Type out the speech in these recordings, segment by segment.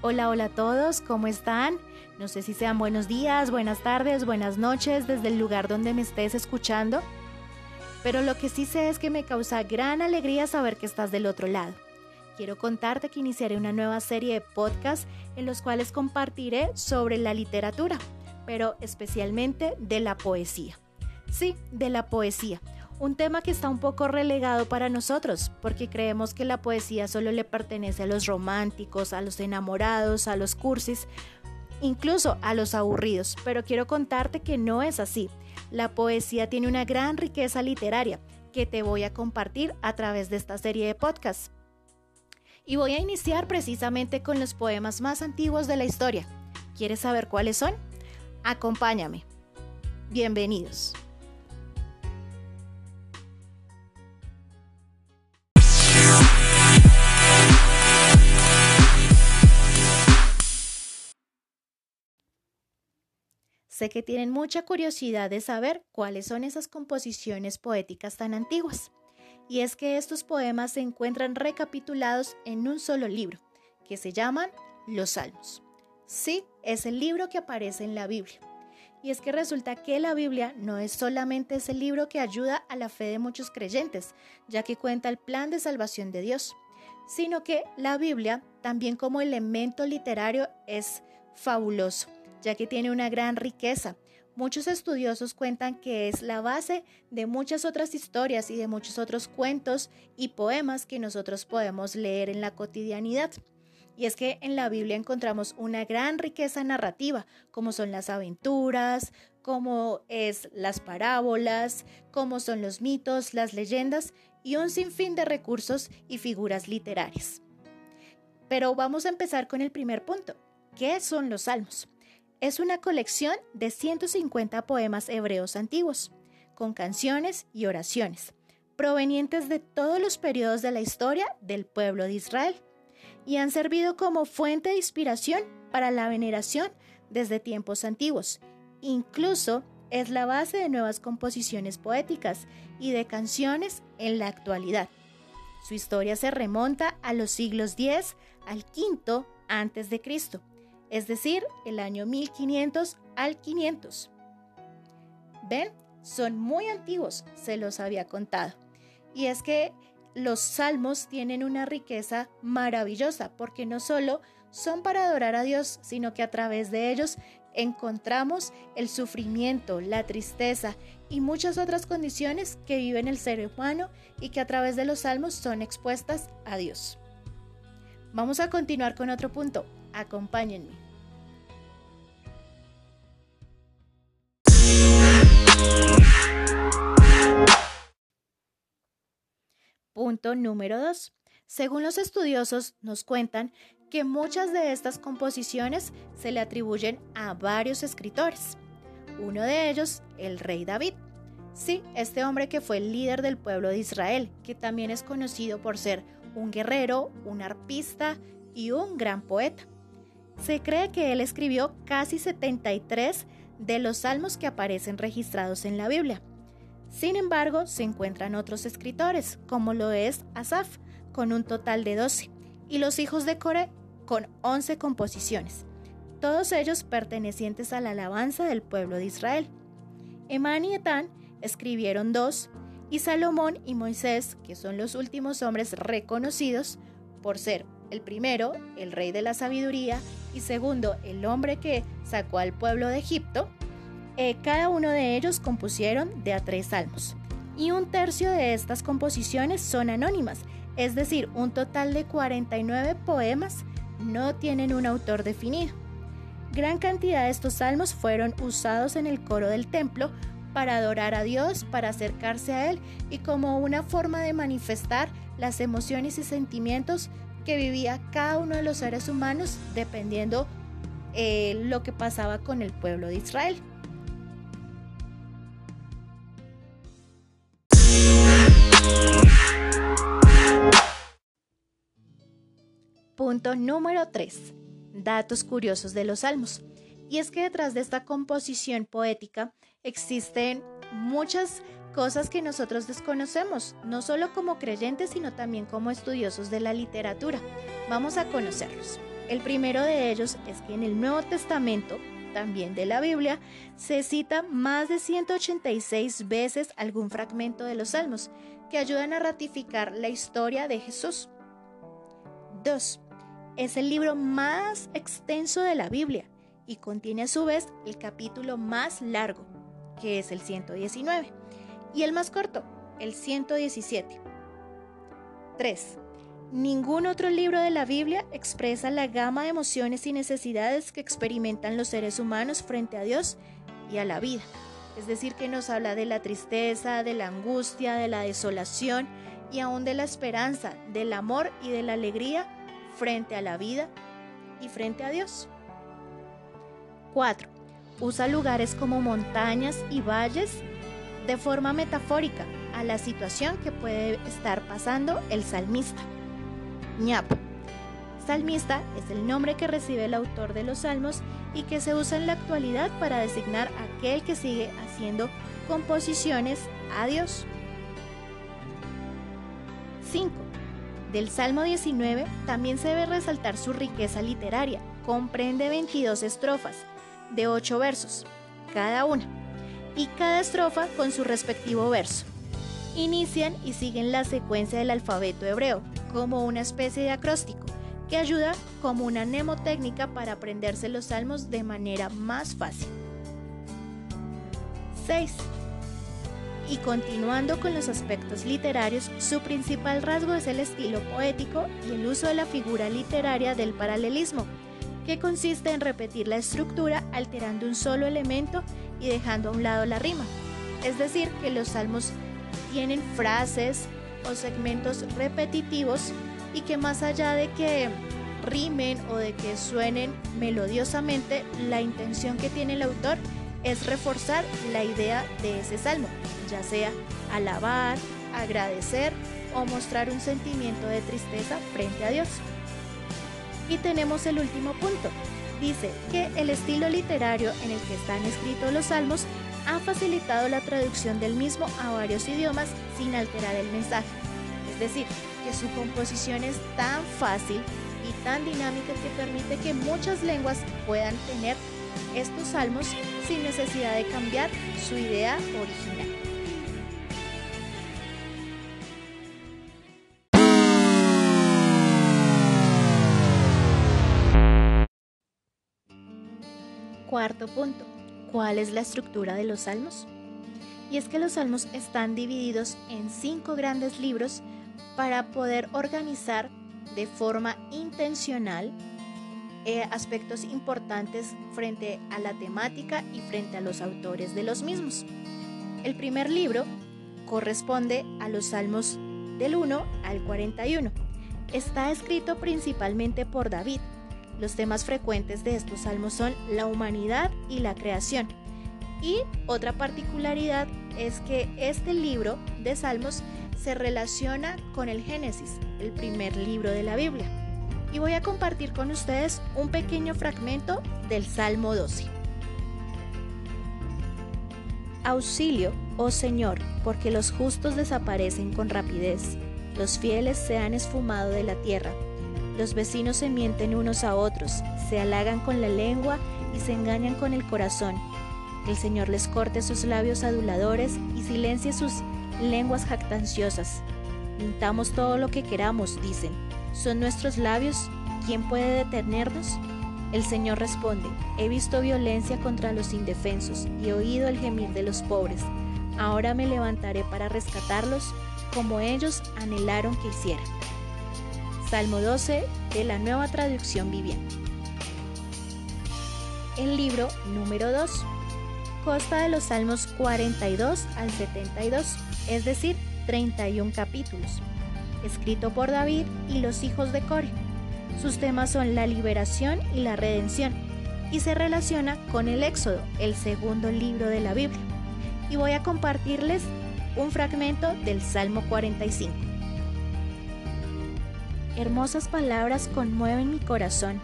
Hola, hola a todos, ¿cómo están? No sé si sean buenos días, buenas tardes, buenas noches desde el lugar donde me estés escuchando, pero lo que sí sé es que me causa gran alegría saber que estás del otro lado. Quiero contarte que iniciaré una nueva serie de podcasts en los cuales compartiré sobre la literatura, pero especialmente de la poesía. Sí, de la poesía un tema que está un poco relegado para nosotros, porque creemos que la poesía solo le pertenece a los románticos, a los enamorados, a los cursis, incluso a los aburridos, pero quiero contarte que no es así. La poesía tiene una gran riqueza literaria que te voy a compartir a través de esta serie de podcasts. Y voy a iniciar precisamente con los poemas más antiguos de la historia. ¿Quieres saber cuáles son? Acompáñame. Bienvenidos. Sé que tienen mucha curiosidad de saber cuáles son esas composiciones poéticas tan antiguas. Y es que estos poemas se encuentran recapitulados en un solo libro, que se llaman Los Salmos. Sí, es el libro que aparece en la Biblia. Y es que resulta que la Biblia no es solamente ese libro que ayuda a la fe de muchos creyentes, ya que cuenta el plan de salvación de Dios, sino que la Biblia también como elemento literario es fabuloso ya que tiene una gran riqueza. Muchos estudiosos cuentan que es la base de muchas otras historias y de muchos otros cuentos y poemas que nosotros podemos leer en la cotidianidad. Y es que en la Biblia encontramos una gran riqueza narrativa, como son las aventuras, como es las parábolas, como son los mitos, las leyendas y un sinfín de recursos y figuras literarias. Pero vamos a empezar con el primer punto. ¿Qué son los salmos? Es una colección de 150 poemas hebreos antiguos, con canciones y oraciones, provenientes de todos los periodos de la historia del pueblo de Israel, y han servido como fuente de inspiración para la veneración desde tiempos antiguos. Incluso es la base de nuevas composiciones poéticas y de canciones en la actualidad. Su historia se remonta a los siglos X al V antes de Cristo es decir, el año 1500 al 500. ¿Ven? Son muy antiguos, se los había contado. Y es que los salmos tienen una riqueza maravillosa, porque no solo son para adorar a Dios, sino que a través de ellos encontramos el sufrimiento, la tristeza y muchas otras condiciones que vive el ser humano y que a través de los salmos son expuestas a Dios. Vamos a continuar con otro punto, Acompáñenme. Punto número 2. Según los estudiosos nos cuentan que muchas de estas composiciones se le atribuyen a varios escritores. Uno de ellos, el rey David. Sí, este hombre que fue el líder del pueblo de Israel, que también es conocido por ser un guerrero, un arpista y un gran poeta. Se cree que él escribió casi 73 de los salmos que aparecen registrados en la Biblia. Sin embargo, se encuentran otros escritores, como lo es Asaf, con un total de 12, y los hijos de Core, con 11 composiciones, todos ellos pertenecientes a la alabanza del pueblo de Israel. Emán y Etán escribieron dos, y Salomón y Moisés, que son los últimos hombres reconocidos por ser el primero, el rey de la sabiduría, y segundo, el hombre que sacó al pueblo de Egipto, eh, cada uno de ellos compusieron de a tres salmos. Y un tercio de estas composiciones son anónimas, es decir, un total de 49 poemas no tienen un autor definido. Gran cantidad de estos salmos fueron usados en el coro del templo para adorar a Dios, para acercarse a Él y como una forma de manifestar las emociones y sentimientos que vivía cada uno de los seres humanos dependiendo eh, lo que pasaba con el pueblo de Israel. Punto número 3. Datos curiosos de los salmos. Y es que detrás de esta composición poética existen muchas cosas que nosotros desconocemos, no solo como creyentes, sino también como estudiosos de la literatura. Vamos a conocerlos. El primero de ellos es que en el Nuevo Testamento, también de la Biblia, se cita más de 186 veces algún fragmento de los Salmos que ayudan a ratificar la historia de Jesús. 2. Es el libro más extenso de la Biblia y contiene a su vez el capítulo más largo, que es el 119, y el más corto, el 117. 3. Ningún otro libro de la Biblia expresa la gama de emociones y necesidades que experimentan los seres humanos frente a Dios y a la vida. Es decir, que nos habla de la tristeza, de la angustia, de la desolación y aún de la esperanza, del amor y de la alegría frente a la vida y frente a Dios. 4. Usa lugares como montañas y valles de forma metafórica a la situación que puede estar pasando el salmista ñap. Salmista es el nombre que recibe el autor de los salmos y que se usa en la actualidad para designar a aquel que sigue haciendo composiciones a Dios. 5. Del Salmo 19 también se debe resaltar su riqueza literaria. Comprende 22 estrofas de 8 versos, cada una, y cada estrofa con su respectivo verso. Inician y siguen la secuencia del alfabeto hebreo, como una especie de acróstico que ayuda como una mnemotécnica para aprenderse los salmos de manera más fácil. 6. Y continuando con los aspectos literarios, su principal rasgo es el estilo poético y el uso de la figura literaria del paralelismo, que consiste en repetir la estructura alterando un solo elemento y dejando a un lado la rima. Es decir, que los salmos tienen frases, o segmentos repetitivos y que más allá de que rimen o de que suenen melodiosamente, la intención que tiene el autor es reforzar la idea de ese salmo, ya sea alabar, agradecer o mostrar un sentimiento de tristeza frente a Dios. Y tenemos el último punto. Dice que el estilo literario en el que están escritos los salmos ha facilitado la traducción del mismo a varios idiomas sin alterar el mensaje. Es decir, que su composición es tan fácil y tan dinámica que permite que muchas lenguas puedan tener estos salmos sin necesidad de cambiar su idea original. Cuarto punto ¿Cuál es la estructura de los salmos? Y es que los salmos están divididos en cinco grandes libros para poder organizar de forma intencional eh, aspectos importantes frente a la temática y frente a los autores de los mismos. El primer libro corresponde a los salmos del 1 al 41. Está escrito principalmente por David, los temas frecuentes de estos salmos son la humanidad y la creación. Y otra particularidad es que este libro de salmos se relaciona con el Génesis, el primer libro de la Biblia. Y voy a compartir con ustedes un pequeño fragmento del Salmo 12. Auxilio, oh Señor, porque los justos desaparecen con rapidez, los fieles se han esfumado de la tierra los vecinos se mienten unos a otros, se halagan con la lengua y se engañan con el corazón. El Señor les corte sus labios aduladores y silencie sus lenguas jactanciosas. Pintamos todo lo que queramos, dicen. ¿Son nuestros labios? ¿Quién puede detenernos? El Señor responde, he visto violencia contra los indefensos y he oído el gemir de los pobres. Ahora me levantaré para rescatarlos como ellos anhelaron que hicieran. Salmo 12 de la nueva traducción viviente. El libro número 2 consta de los Salmos 42 al 72, es decir, 31 capítulos, escrito por David y los hijos de Core. Sus temas son la liberación y la redención, y se relaciona con el Éxodo, el segundo libro de la Biblia. Y voy a compartirles un fragmento del Salmo 45. Hermosas palabras conmueven mi corazón,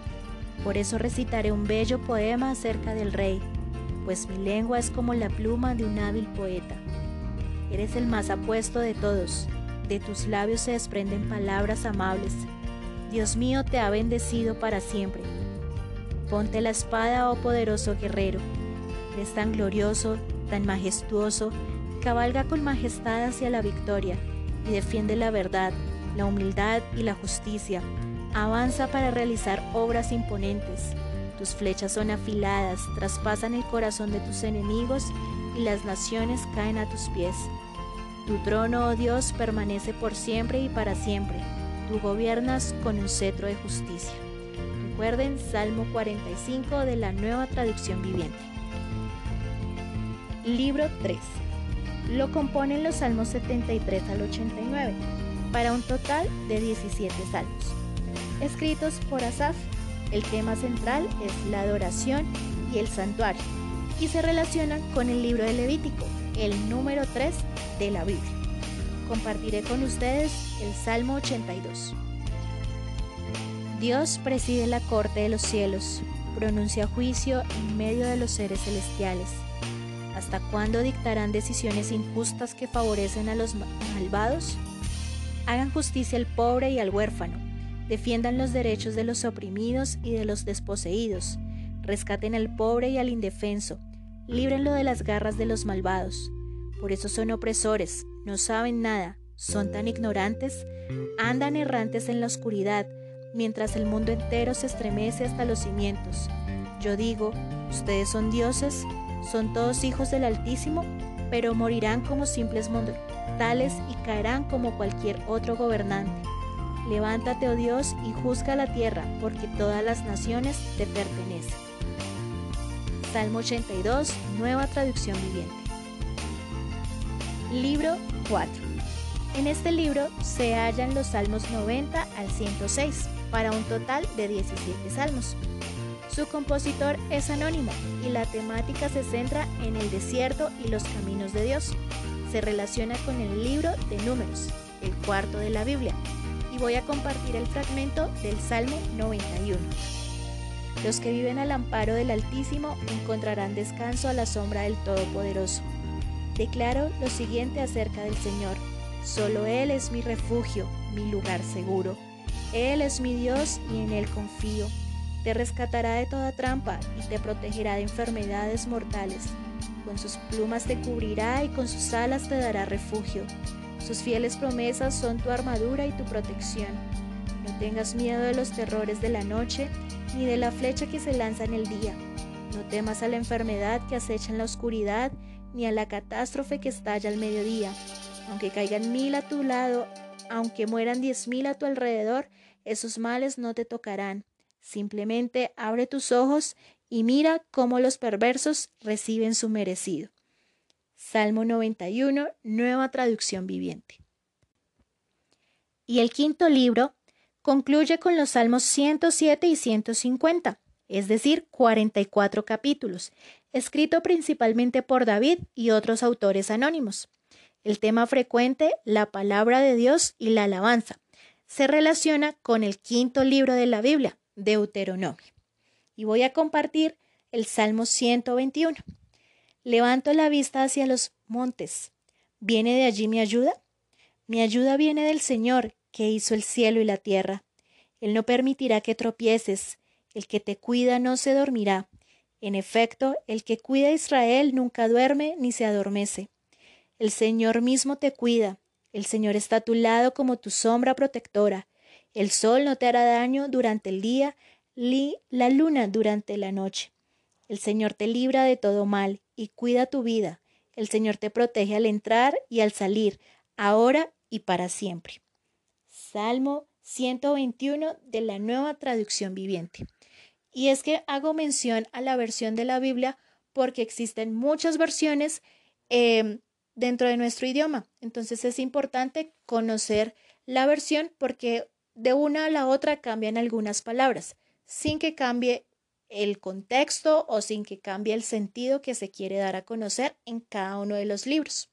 por eso recitaré un bello poema acerca del rey, pues mi lengua es como la pluma de un hábil poeta. Eres el más apuesto de todos, de tus labios se desprenden palabras amables. Dios mío te ha bendecido para siempre. Ponte la espada, oh poderoso guerrero. Eres tan glorioso, tan majestuoso, cabalga con majestad hacia la victoria y defiende la verdad, la humildad y la justicia. Avanza para realizar obras imponentes. Tus flechas son afiladas, traspasan el corazón de tus enemigos y las naciones caen a tus pies. Tu trono, oh Dios, permanece por siempre y para siempre. Tú gobiernas con un cetro de justicia. Recuerden Salmo 45 de la nueva traducción viviente. Libro 3. Lo componen los Salmos 73 al 89, para un total de 17 salmos. Escritos por Asaf, el tema central es la adoración y el santuario, y se relacionan con el libro de Levítico, el número 3 de la Biblia. Compartiré con ustedes el Salmo 82. Dios preside la corte de los cielos, pronuncia juicio en medio de los seres celestiales. ¿Hasta cuándo dictarán decisiones injustas que favorecen a los malvados? Hagan justicia al pobre y al huérfano, defiendan los derechos de los oprimidos y de los desposeídos, rescaten al pobre y al indefenso, líbrenlo de las garras de los malvados. Por eso son opresores, no saben nada, son tan ignorantes, andan errantes en la oscuridad, mientras el mundo entero se estremece hasta los cimientos. Yo digo, ustedes son dioses, son todos hijos del Altísimo, pero morirán como simples y caerán como cualquier otro gobernante. Levántate, oh Dios, y juzga la tierra, porque todas las naciones te pertenecen. Salmo 82, nueva traducción viviente. Libro 4. En este libro se hallan los salmos 90 al 106, para un total de 17 salmos. Su compositor es anónimo y la temática se centra en el desierto y los caminos de Dios. Se relaciona con el libro de números, el cuarto de la Biblia, y voy a compartir el fragmento del Salmo 91. Los que viven al amparo del Altísimo encontrarán descanso a la sombra del Todopoderoso. Declaro lo siguiente acerca del Señor. Solo Él es mi refugio, mi lugar seguro. Él es mi Dios y en Él confío. Te rescatará de toda trampa y te protegerá de enfermedades mortales. Con sus plumas te cubrirá y con sus alas te dará refugio. Sus fieles promesas son tu armadura y tu protección. No tengas miedo de los terrores de la noche, ni de la flecha que se lanza en el día. No temas a la enfermedad que acecha en la oscuridad, ni a la catástrofe que estalla al mediodía. Aunque caigan mil a tu lado, aunque mueran diez mil a tu alrededor, esos males no te tocarán. Simplemente abre tus ojos y mira cómo los perversos reciben su merecido. Salmo 91, nueva traducción viviente. Y el quinto libro concluye con los Salmos 107 y 150, es decir, 44 capítulos, escrito principalmente por David y otros autores anónimos. El tema frecuente, la palabra de Dios y la alabanza, se relaciona con el quinto libro de la Biblia, Deuteronomio. Y voy a compartir el Salmo 121. Levanto la vista hacia los montes. ¿Viene de allí mi ayuda? Mi ayuda viene del Señor, que hizo el cielo y la tierra. Él no permitirá que tropieces, el que te cuida no se dormirá. En efecto, el que cuida a Israel nunca duerme ni se adormece. El Señor mismo te cuida, el Señor está a tu lado como tu sombra protectora. El sol no te hará daño durante el día, ni la luna durante la noche. El Señor te libra de todo mal y cuida tu vida. El Señor te protege al entrar y al salir, ahora y para siempre. Salmo 121 de la nueva traducción viviente. Y es que hago mención a la versión de la Biblia porque existen muchas versiones em, dentro de nuestro idioma. Entonces es importante conocer la versión porque de una a la otra cambian algunas palabras, sin que cambie el contexto o sin que cambie el sentido que se quiere dar a conocer en cada uno de los libros.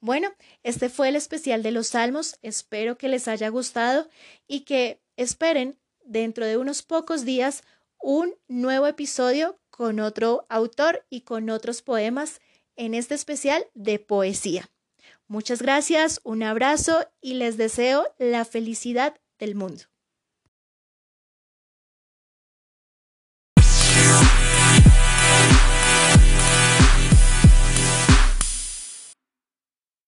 Bueno, este fue el especial de los Salmos. Espero que les haya gustado y que esperen dentro de unos pocos días un nuevo episodio con otro autor y con otros poemas en este especial de poesía. Muchas gracias, un abrazo y les deseo la felicidad del mundo.